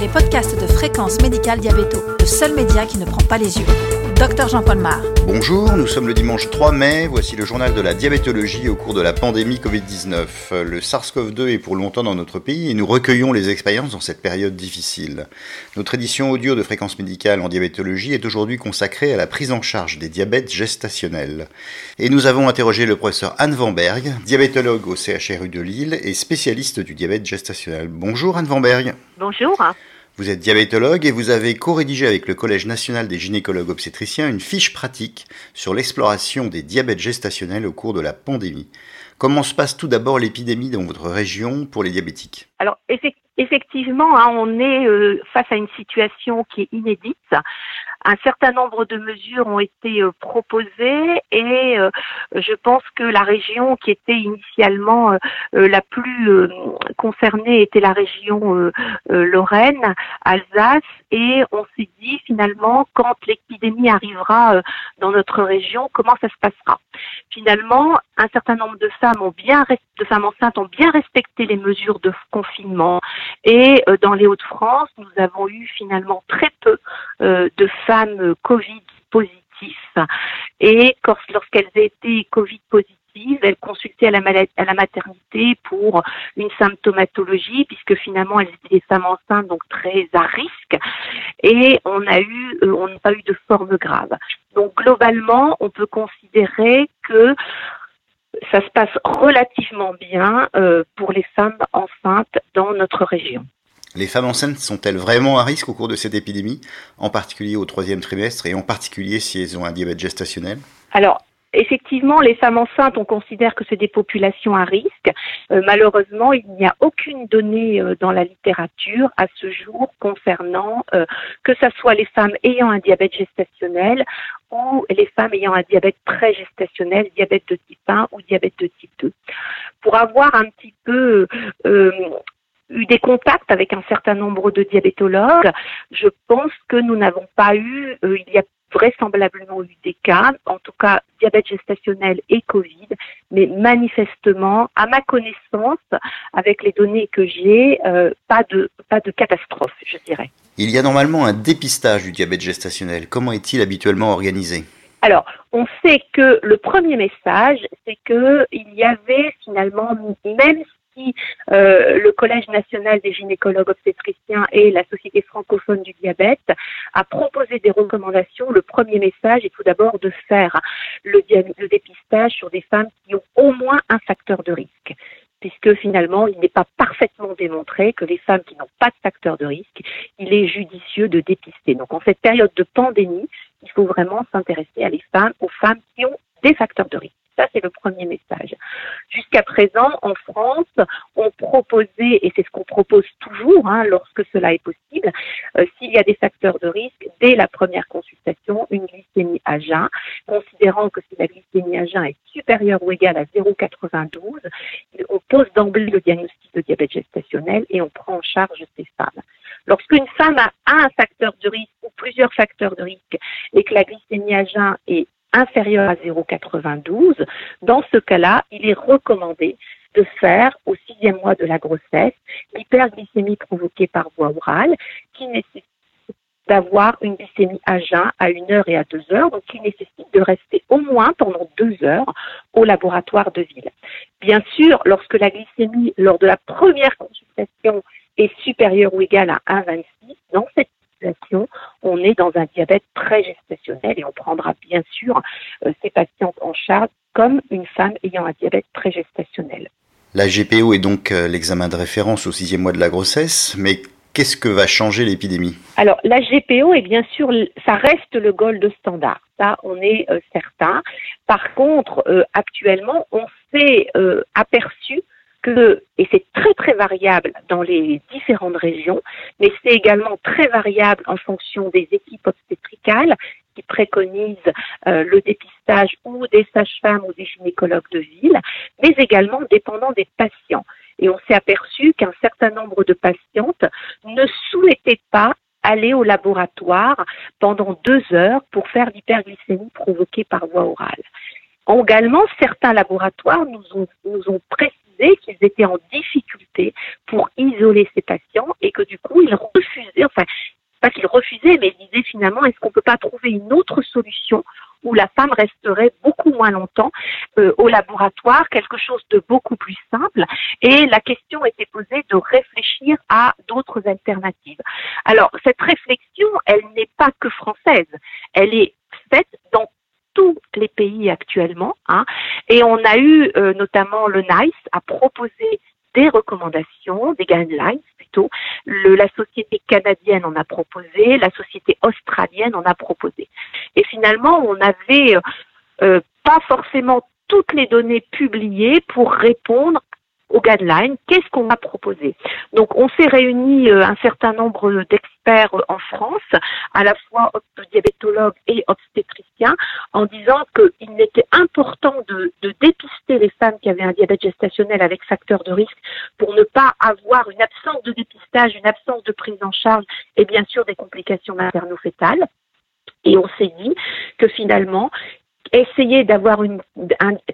les podcasts de Fréquence Médicale Diabéto, le seul média qui ne prend pas les yeux. Docteur Jean-Paul Mar. Bonjour, nous sommes le dimanche 3 mai, voici le journal de la diabétologie au cours de la pandémie Covid-19. Le SARS-CoV-2 est pour longtemps dans notre pays et nous recueillons les expériences dans cette période difficile. Notre édition audio de Fréquence Médicale en diabétologie est aujourd'hui consacrée à la prise en charge des diabètes gestationnels. Et nous avons interrogé le professeur Anne Vanberg, diabétologue au CHRU de Lille et spécialiste du diabète gestationnel. Bonjour Anne Vanberg. Bonjour. Vous êtes diabétologue et vous avez co-rédigé avec le Collège national des gynécologues obstétriciens une fiche pratique sur l'exploration des diabètes gestationnels au cours de la pandémie. Comment se passe tout d'abord l'épidémie dans votre région pour les diabétiques? Alors effectivement, hein, on est euh, face à une situation qui est inédite un certain nombre de mesures ont été euh, proposées et euh, je pense que la région qui était initialement euh, la plus concernée était la région Lorraine, Alsace et on s'est dit finalement quand l'épidémie arrivera dans notre région, comment ça se passera? Finalement, un certain nombre de femmes ont bien de femmes enceintes ont bien respecté les mesures de confinement et dans les Hauts-de-France, nous avons eu finalement très peu de femmes femmes Covid positives. Et lorsqu'elles étaient Covid positives, elles consultaient à la, à la maternité pour une symptomatologie, puisque finalement elles étaient des femmes enceintes, donc très à risque, et on a eu, euh, on n'a pas eu de forme grave. Donc globalement, on peut considérer que ça se passe relativement bien euh, pour les femmes enceintes dans notre région. Les femmes enceintes sont-elles vraiment à risque au cours de cette épidémie, en particulier au troisième trimestre et en particulier si elles ont un diabète gestationnel? Alors, Effectivement, les femmes enceintes, on considère que c'est des populations à risque. Euh, malheureusement, il n'y a aucune donnée euh, dans la littérature à ce jour concernant euh, que ce soit les femmes ayant un diabète gestationnel ou les femmes ayant un diabète pré-gestationnel, diabète de type 1 ou diabète de type 2. Pour avoir un petit peu eu des contacts avec un certain nombre de diabétologues. Je pense que nous n'avons pas eu, il y a vraisemblablement eu des cas, en tout cas diabète gestationnel et Covid, mais manifestement, à ma connaissance, avec les données que j'ai, euh, pas de pas de catastrophe, je dirais. Il y a normalement un dépistage du diabète gestationnel. Comment est-il habituellement organisé? Alors, on sait que le premier message, c'est que il y avait finalement, même euh, le Collège national des gynécologues obstétriciens et la Société francophone du diabète a proposé des recommandations. Le premier message est tout d'abord de faire le, le dépistage sur des femmes qui ont au moins un facteur de risque puisque finalement, il n'est pas parfaitement démontré que les femmes qui n'ont pas de facteur de risque, il est judicieux de dépister. Donc, en cette période de pandémie, il faut vraiment s'intéresser à les femmes, aux femmes qui ont des facteurs de risque. Ça, c'est le premier message. Jusqu'à présent, en France, on proposait, et c'est ce qu'on propose toujours hein, lorsque cela est possible, euh, s'il y a des facteurs de risque, dès la première consultation, une glycémie à jeun, considérant que si la glycémie à jeun est supérieure ou égale à 0,92, on pose d'emblée le diagnostic de diabète gestationnel et on prend en charge ces femmes. Lorsqu'une femme a un facteur de risque ou plusieurs facteurs de risque et que la glycémie à jeun est inférieur à 0,92, dans ce cas-là, il est recommandé de faire au sixième mois de la grossesse l'hyperglycémie provoquée par voie orale qui nécessite d'avoir une glycémie à jeun à une heure et à deux heures, donc qui nécessite de rester au moins pendant deux heures au laboratoire de ville. Bien sûr, lorsque la glycémie lors de la première consultation est supérieure ou égale à 1,26, dans cette on est dans un diabète très gestationnel et on prendra bien sûr euh, ces patientes en charge comme une femme ayant un diabète très gestationnel. La GPO est donc euh, l'examen de référence au sixième mois de la grossesse, mais qu'est-ce que va changer l'épidémie? Alors la GPO est bien sûr, ça reste le gold standard, ça on est euh, certain. Par contre, actuellement, on s'est aperçu et c'est très très variable dans les différentes régions, mais c'est également très variable en fonction des équipes obstétricales qui préconisent euh, le dépistage ou des sages-femmes ou des gynécologues de ville, mais également dépendant des patients. Et on s'est aperçu qu'un certain nombre de patientes ne souhaitaient pas aller au laboratoire pendant deux heures pour faire l'hyperglycémie provoquée par voie orale. Également, certains laboratoires nous ont, nous ont précisé qu'ils étaient en difficulté pour isoler ces patients et que du coup, ils refusaient, enfin, pas qu'ils refusaient, mais ils disaient finalement, est-ce qu'on ne peut pas trouver une autre solution où la femme resterait beaucoup moins longtemps euh, au laboratoire, quelque chose de beaucoup plus simple? Et la question était posée de réfléchir à d'autres alternatives. Alors, cette réflexion, elle n'est pas que française, elle est faite tous les pays actuellement. Hein, et on a eu euh, notamment le NICE à proposer des recommandations, des guidelines plutôt. Le, la société canadienne en a proposé, la société australienne en a proposé. Et finalement, on n'avait euh, pas forcément toutes les données publiées pour répondre aux guidelines, qu'est-ce qu'on a proposé? Donc, on s'est réuni euh, un certain nombre d'experts en France, à la fois diabétologues et obstétriciens, en disant qu'il était important de, de, dépister les femmes qui avaient un diabète gestationnel avec facteur de risque pour ne pas avoir une absence de dépistage, une absence de prise en charge et bien sûr des complications materno-fétales. Et on s'est dit que finalement, essayer d'avoir une,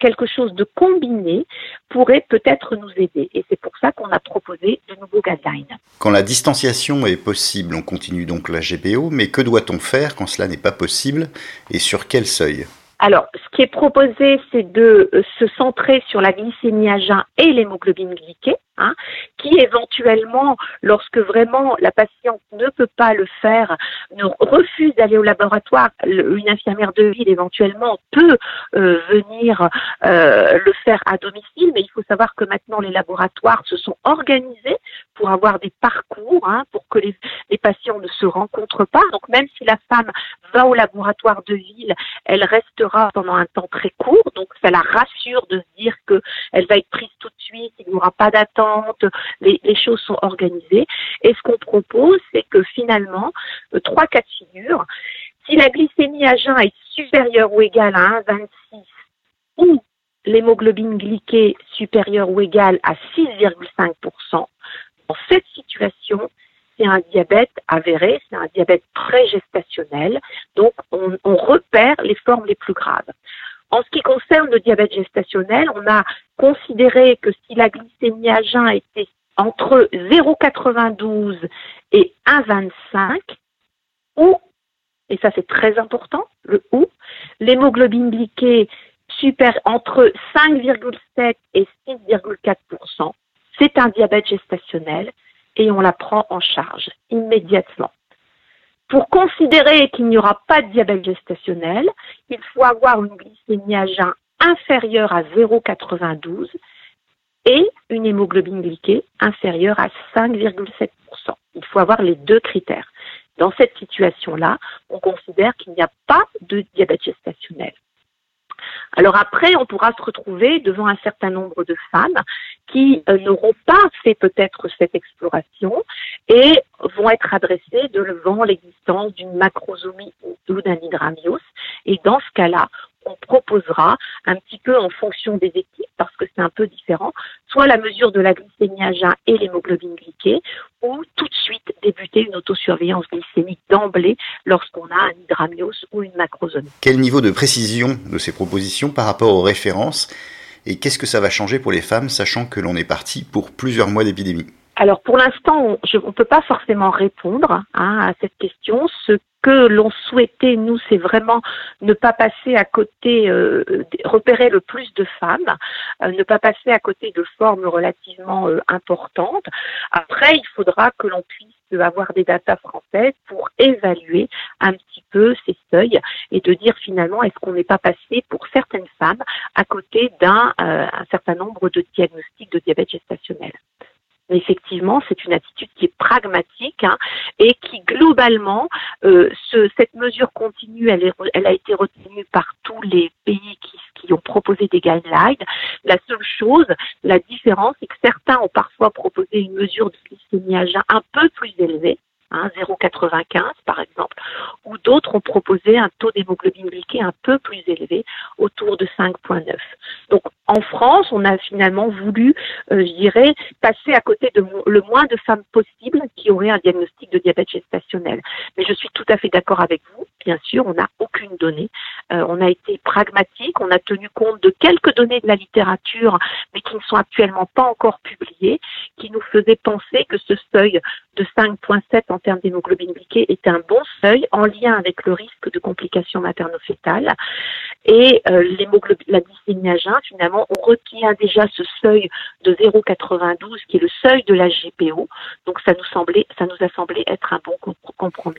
quelque chose de combiné pourrait peut-être nous aider. Et c'est pour ça qu'on a proposé de nouveaux guidelines. Quand la distanciation est possible, on continue donc la GPO, mais que doit-on faire quand cela n'est pas possible et sur quel seuil? Alors, ce qui est proposé, c'est de euh, se centrer sur la glycémie à jeun et l'hémoglobine glyquée, hein, qui éventuellement, lorsque vraiment la patiente ne peut pas le faire, ne refuse d'aller au laboratoire, une infirmière de ville éventuellement peut euh, venir euh, le faire à domicile, mais il faut savoir que maintenant les laboratoires se sont organisés pour avoir des parcours, hein, pour que les, les patients ne se rencontrent pas. Donc même si la femme va au laboratoire de ville, elle restera pendant un temps très court, donc ça la rassure de se dire qu'elle va être prise tout de suite, il n'y aura pas d'attente, les, choses sont organisées. Et ce qu'on propose, c'est que finalement, euh, trois cas de figure, si la glycémie à jeun est supérieure ou égale à 1,26 ou l'hémoglobine glyquée supérieure ou égale à 6,5%, dans cette situation, c'est un diabète avéré, c'est un diabète pré-gestationnel. Donc, on, on, repère les formes les plus graves. En ce qui concerne le diabète gestationnel, on a considéré que si la glycémie à jeun était entre 0,92 et 1,25, ou, et ça c'est très important, le ou, l'hémoglobine glyquée super entre 5,7 et 6,4%, c'est un diabète gestationnel et on la prend en charge immédiatement. Pour considérer qu'il n'y aura pas de diabète gestationnel, il faut avoir une glycémie à jeun inférieure à 0,92 et une hémoglobine glyquée inférieure à 5,7%. Il faut avoir les deux critères. Dans cette situation-là, on considère qu'il n'y a pas de diabète gestationnel. Alors après, on pourra se retrouver devant un certain nombre de femmes qui euh, n'auront pas fait peut-être cette exploration et vont être adressées devant l'existence d'une macrosomie ou d'un hydramyos. Et dans ce cas-là, on proposera un petit peu en fonction des équipes, parce que c'est un peu différent, soit la mesure de la glycémie à jeun et l'hémoglobine glyquée, ou tout de suite débuter une autosurveillance glycémique d'emblée lorsqu'on a un hydramyos ou une macrosomie. Quel niveau de précision de ces propositions par rapport aux références et qu'est-ce que ça va changer pour les femmes, sachant que l'on est parti pour plusieurs mois d'épidémie? Alors pour l'instant, on ne peut pas forcément répondre hein, à cette question. Ce que l'on souhaitait, nous, c'est vraiment ne pas passer à côté, euh, repérer le plus de femmes, euh, ne pas passer à côté de formes relativement euh, importantes. Après, il faudra que l'on puisse avoir des datas françaises pour évaluer un petit peu ces seuils et de dire finalement est-ce qu'on n'est pas passé pour certaines femmes à côté d'un un certain nombre de diagnostics de diabète gestationnel effectivement, c'est une attitude qui est pragmatique hein, et qui globalement, euh, ce, cette mesure continue, elle, est, elle, a été retenue par tous les pays qui, qui ont proposé des guidelines. La seule chose, la différence, c'est que certains ont parfois proposé une mesure de glycémie un peu plus élevée, 0,95 hein, par exemple, ou d'autres ont proposé un taux d'hémoglobine glyquée un peu plus élevé, autour de 5,9. Donc en France, on a finalement voulu, euh, je dirais, passer à côté de le moins de femmes possible qui auraient un diagnostic de diabète gestationnel. Mais je suis tout à fait d'accord avec vous. Bien sûr, on n'a aucune donnée Euh, on a été pragmatique, on a tenu compte de quelques données de la littérature, mais qui ne sont actuellement pas encore publiées, qui nous faisaient penser que ce seuil de 5,7 en termes d'hémoglobine glyquée était un bon seuil en lien avec le risque de complications materno-fétales. Et euh, la glycémie à jeun, finalement, on retient déjà ce seuil de 0,92 qui est le seuil de la GPO. Donc ça nous semblait, ça nous a semblé être un bon compromis.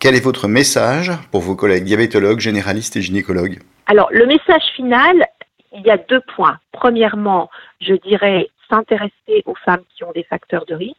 Quel est votre message pour vos collègues diabétologues, généralistes et gynécologues? Alors le message final, il y a deux points. Premièrement, je dirais s'intéresser aux femmes qui ont des facteurs de risque.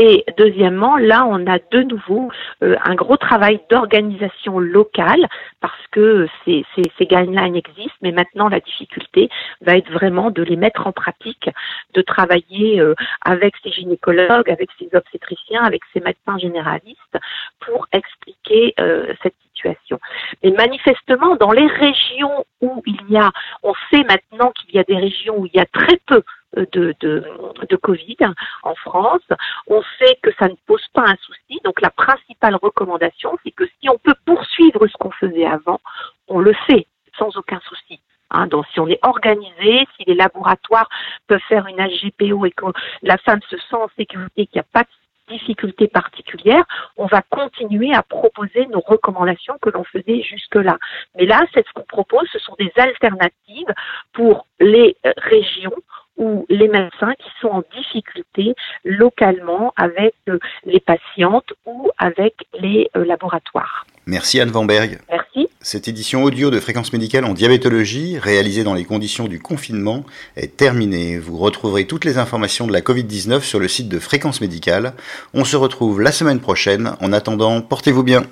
Et deuxièmement, là, on a de nouveau euh, un gros travail d'organisation locale parce que ces, ces, ces, guidelines existent, mais maintenant la difficulté va être vraiment de les mettre en pratique, de travailler euh, avec ces gynécologues, avec ces obstétriciens, avec ces médecins généralistes pour expliquer euh, cette situation. Mais manifestement, dans les régions où il y a, on sait maintenant qu'il y a des régions où il y a très peu de, de, de, Covid en France. On sait que ça ne pose pas un souci. Donc la principale recommandation, c'est que si on peut poursuivre ce qu'on faisait avant, on le fait sans aucun souci. Hein, donc si on est organisé, si les laboratoires peuvent faire une HGPO et que la femme se sent en sécurité, qu'il n'y a pas de difficulté particulière, on va continuer à proposer nos recommandations que l'on faisait jusque-là. Mais là, c'est ce qu'on propose, ce sont des alternatives pour les euh, régions ou les médecins qui sont en difficulté localement avec euh, les patientes ou avec les euh, laboratoires. Merci Anne Vanberg. Merci. Cette édition audio de Fréquence médicale en diabétologie, réalisée dans les conditions du confinement, est terminée. Vous retrouverez toutes les informations de la Covid-19 sur le site de Fréquence médicale. On se retrouve la semaine prochaine. En attendant, portez-vous bien.